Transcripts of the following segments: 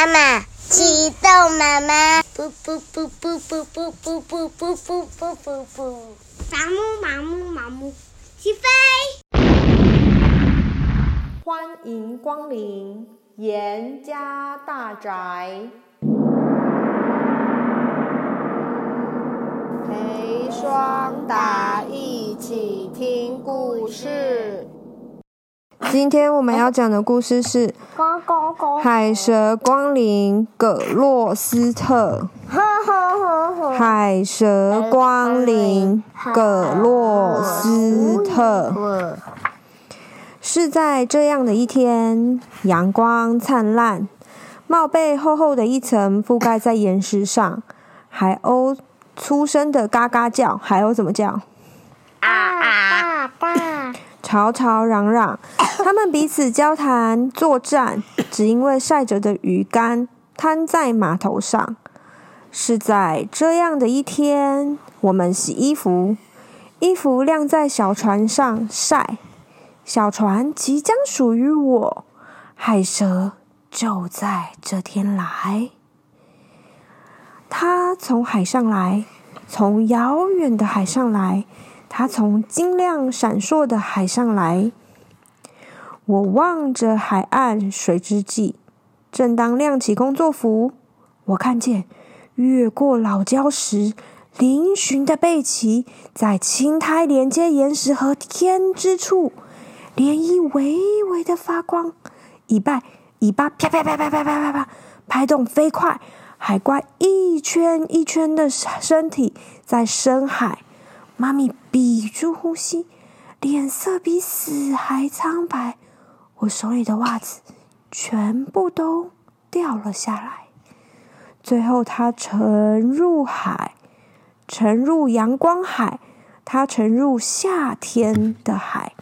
妈妈，启动妈妈，不不不不不不不不不不不不不，麻木麻木麻木，起飞！欢迎光临严家大宅，陪双达一起听故事。今天我们要讲的故事是《海蛇光临葛洛斯特》。海蛇光临葛洛斯特，是在这样的一天，阳光灿烂，帽被厚厚的一层覆盖在岩石上，海鸥粗声的嘎嘎叫，海鸥怎么叫？啊啊啊！吵吵嚷嚷，他们彼此交谈作战，只因为晒着的鱼竿摊在码头上。是在这样的一天，我们洗衣服，衣服晾在小船上晒，小船即将属于我。海蛇就在这天来，它从海上来，从遥远的海上来。它从晶亮闪烁的海上来，我望着海岸水之际，正当亮起工作服，我看见越过老礁石嶙峋的背鳍，在青苔连接岩石和天之处，涟漪微微的发光，尾巴尾巴啪啪啪啪啪啪啪啪拍动飞快，海怪一圈一圈的身体在深海。妈咪屏住呼吸，脸色比死还苍白。我手里的袜子全部都掉了下来。最后，它沉入海，沉入阳光海，它沉入夏天的海。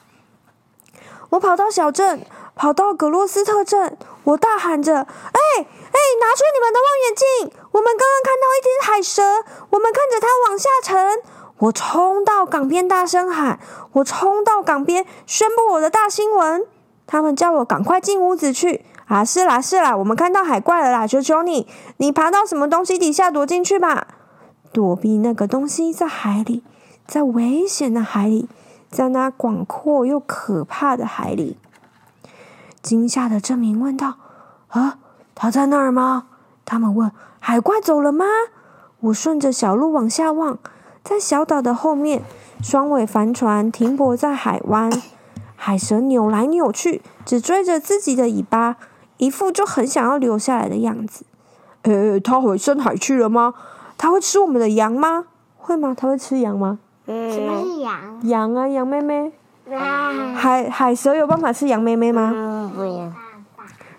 我跑到小镇，跑到格洛斯特镇，我大喊着：“哎哎，拿出你们的望远镜！我们刚刚看到一只海蛇，我们看着它往下沉。”我冲到港边，大声喊：“我冲到港边，宣布我的大新闻！”他们叫我赶快进屋子去。啊，是啦，是啦，我们看到海怪了啦！求求你，你爬到什么东西底下躲进去吧。躲避那个东西在海里，在危险的海里，在那广阔又可怕的海里。惊吓的证民问道：“啊，他在那儿吗？”他们问：“海怪走了吗？”我顺着小路往下望。在小岛的后面，双尾帆船停泊在海湾，海蛇扭来扭去，只追着自己的尾巴，一副就很想要留下来的样子。呃，它回深海去了吗？它会吃我们的羊吗？会吗？它会吃羊吗？嗯，什么是羊？羊啊，羊妹妹。啊、海海蛇有办法吃羊妹妹吗？嗯，不行。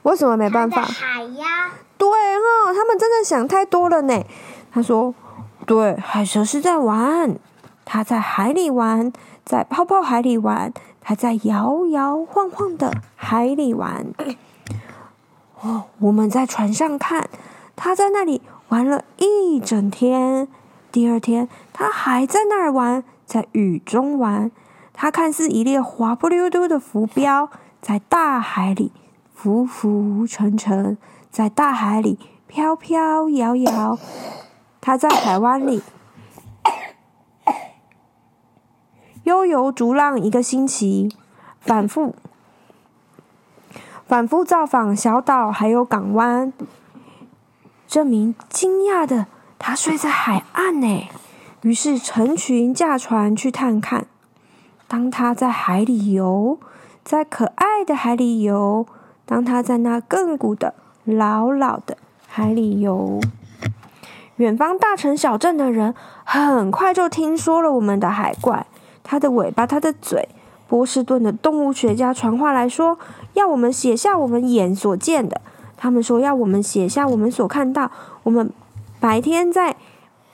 为什么没办法？海呀。对哈、哦，他们真的想太多了呢。他说。对，海蛇是在玩，它在海里玩，在泡泡海里玩，它在摇摇晃晃的海里玩。哦，我们在船上看，它在那里玩了一整天。第二天，它还在那儿玩，在雨中玩。它看似一列滑不溜丢的浮标，在大海里浮浮沉沉，在大海里飘飘摇摇。他在海湾里悠游逐浪一个星期，反复反复造访小岛还有港湾。镇民惊讶的，他睡在海岸呢。于是成群驾船去探看。当他在海里游，在可爱的海里游；当他在那亘古的老老的海里游。远方大城小镇的人很快就听说了我们的海怪，它的尾巴，它的嘴。波士顿的动物学家传话来说，要我们写下我们眼所见的。他们说要我们写下我们所看到。我们白天在，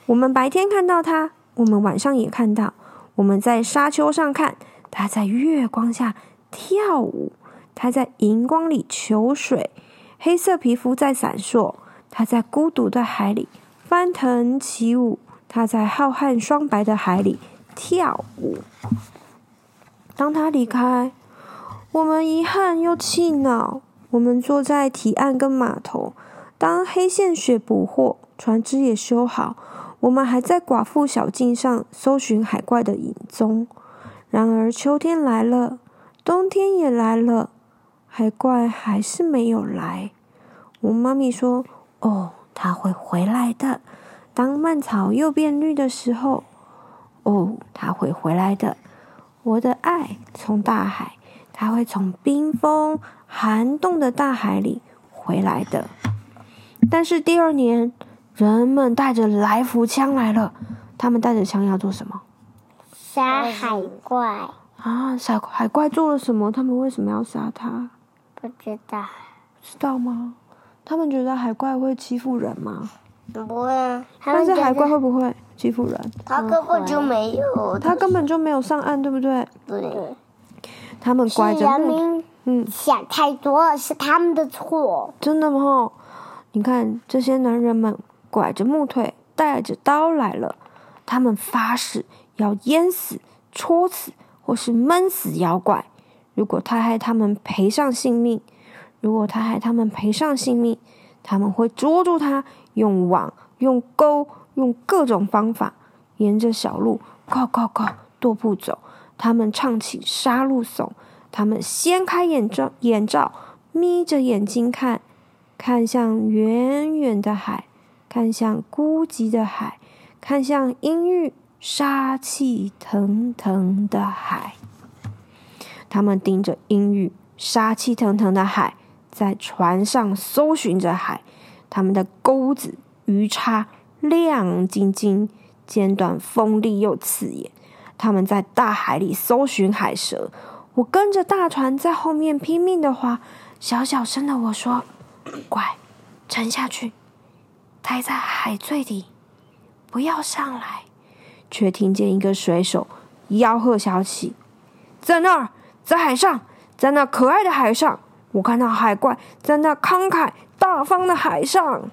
我们白天看到它，我们晚上也看到。我们在沙丘上看，它在月光下跳舞，它在荧光里求水，黑色皮肤在闪烁，它在孤独的海里。翻腾起舞，它在浩瀚双白的海里跳舞。当它离开，我们遗憾又气恼。我们坐在堤岸跟码头，当黑线雪捕获，船只也修好，我们还在寡妇小径上搜寻海怪的影踪。然而秋天来了，冬天也来了，海怪还是没有来。我妈咪说：“哦，它会回来的。当蔓草又变绿的时候，哦，它会回来的。我的爱从大海，它会从冰封寒冻的大海里回来的。”但是第二年，人们带着来福枪来了。他们带着枪要做什么？杀海怪啊！杀海怪做了什么？他们为什么要杀他？不知道。知道吗？他们觉得海怪会欺负人吗？不会啊。但是海怪会不会欺负人？他根本就没有。他根本就没有上岸，对不对？对。他们拐着木。是人民嗯想太多了，是他们的错。真的吗？你看，这些男人们拐着木腿，带着刀来了。他们发誓要淹死、戳死或是闷死妖怪。如果他害他们赔上性命，如果他害他们赔上性命，他们会捉住他，用网、用钩、用各种方法，沿着小路，靠靠靠，踱步走。他们唱起杀戮颂，他们掀开眼罩，眼罩，眯着眼睛看。看向远远的海，看向孤寂的海，看向阴郁、杀气腾腾的海。他们盯着阴郁、杀气腾腾的海，在船上搜寻着海。他们的钩子、鱼叉亮晶晶，尖端锋利又刺眼。他们在大海里搜寻海蛇。我跟着大船在后面拼命的划，小小声的我说。乖，沉下去，待在海最底，不要上来。却听见一个水手吆喝小起：“在那儿，在海上，在那可爱的海上，我看到海怪在那慷慨大方的海上。”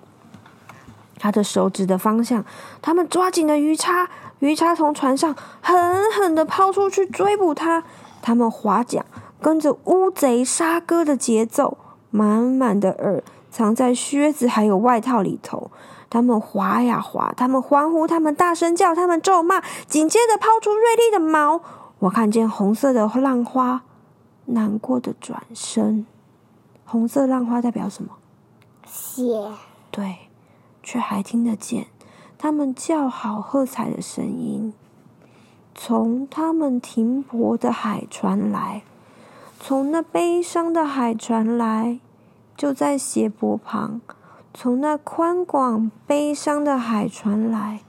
他的手指的方向，他们抓紧了鱼叉，鱼叉从船上狠狠的抛出去追捕他。他们划桨，跟着乌贼杀哥的节奏。满满的饵藏在靴子还有外套里头，他们划呀划，他们欢呼，他们大声叫，他们咒骂，紧接着抛出锐利的矛。我看见红色的浪花，难过的转身。红色浪花代表什么？血。对，却还听得见他们叫好喝彩的声音，从他们停泊的海传来。从那悲伤的海传来，就在斜坡旁。从那宽广悲伤的海传来，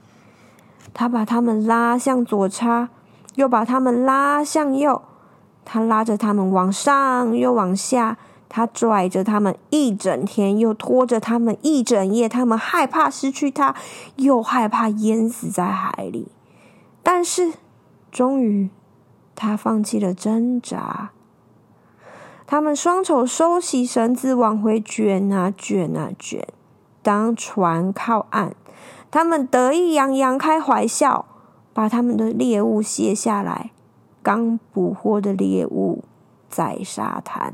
他把他们拉向左叉，又把他们拉向右。他拉着他们往上又往下，他拽着他们一整天，又拖着他们一整夜。他们害怕失去他，又害怕淹死在海里。但是，终于，他放弃了挣扎。他们双手收起绳子，往回卷啊卷啊卷。当船靠岸，他们得意洋洋开怀笑，把他们的猎物卸下来。刚捕获的猎物在沙滩，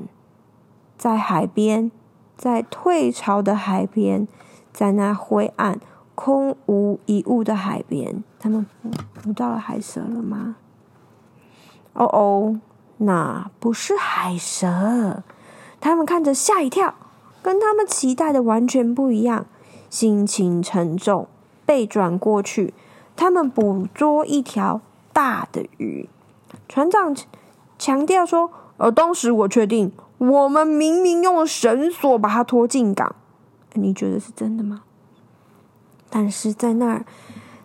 在海边，在退潮的海边，在那灰暗、空无一物的海边，他们捕到了海蛇了吗？哦哦。那不是海蛇，他们看着吓一跳，跟他们期待的完全不一样，心情沉重，背转过去，他们捕捉一条大的鱼。船长强调说：“呃，当时我确定，我们明明用绳索把它拖进港，你觉得是真的吗？”但是在那儿，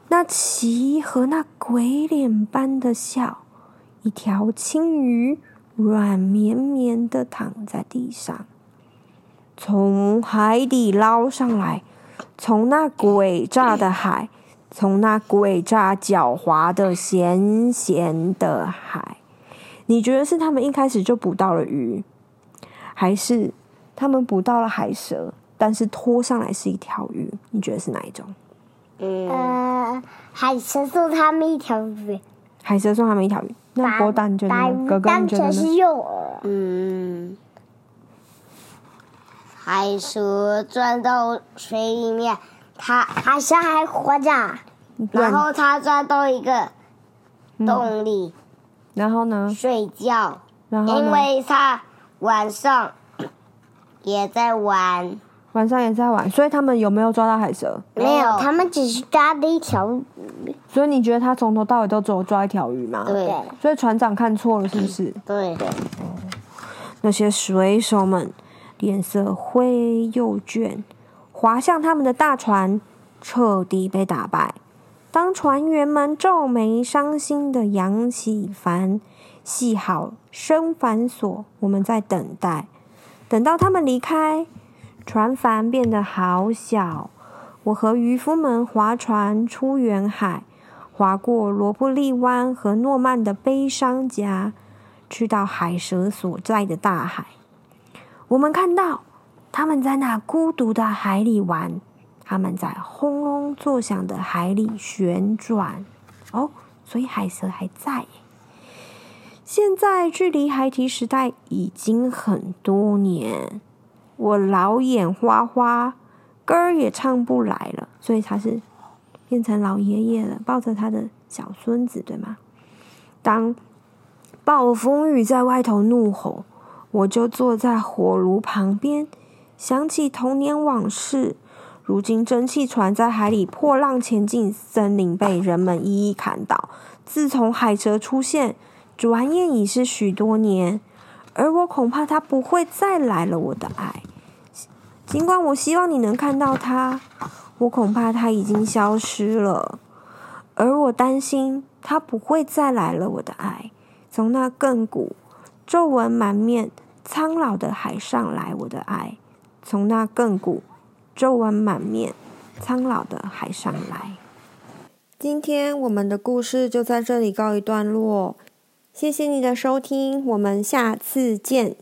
那鳍和那鬼脸般的笑。一条青鱼软绵绵的躺在地上，从海底捞上来，从那鬼诈的海，从那鬼诈狡猾的咸咸的海。你觉得是他们一开始就捕到了鱼，还是他们捕到了海蛇，但是拖上来是一条鱼？你觉得是哪一种？嗯，呃，海蛇送他们一条鱼。海蛇送他们一条鱼。那波蛋觉得呢？哥哥觉得呢？是诱饵。嗯，海蛇钻到水里面，它海蛇还活着，然后它钻到一个洞里，嗯、然后呢？睡觉，然后因为它晚上也在玩。晚上也在玩，所以他们有没有抓到海蛇？没有，他们只是抓了一条鱼。所以你觉得他从头到尾都只有抓一条鱼吗？对。所以船长看错了，是不是？对对。那些水手们脸色灰又倦，划向他们的大船彻底被打败。当船员们皱眉伤心地扬起帆，系好升帆索，我们在等待，等到他们离开。船帆变得好小，我和渔夫们划船出远海，划过罗布利湾和诺曼的悲伤家，去到海蛇所在的大海。我们看到他们在那孤独的海里玩，他们在轰隆作响的海里旋转。哦，所以海蛇还在。现在距离海提时代已经很多年。我老眼花花，歌儿也唱不来了，所以他是变成老爷爷了，抱着他的小孙子，对吗？当暴风雨在外头怒吼，我就坐在火炉旁边，想起童年往事。如今蒸汽船在海里破浪前进，森林被人们一一砍倒。自从海蛇出现，转眼已是许多年。而我恐怕它不会再来了，我的爱。尽管我希望你能看到它，我恐怕它已经消失了。而我担心它不会再来了，我的爱。从那亘古、皱纹满面、苍老的海上来，我的爱。从那亘古、皱纹满面、苍老的海上来。今天我们的故事就在这里告一段落。谢谢你的收听，我们下次见。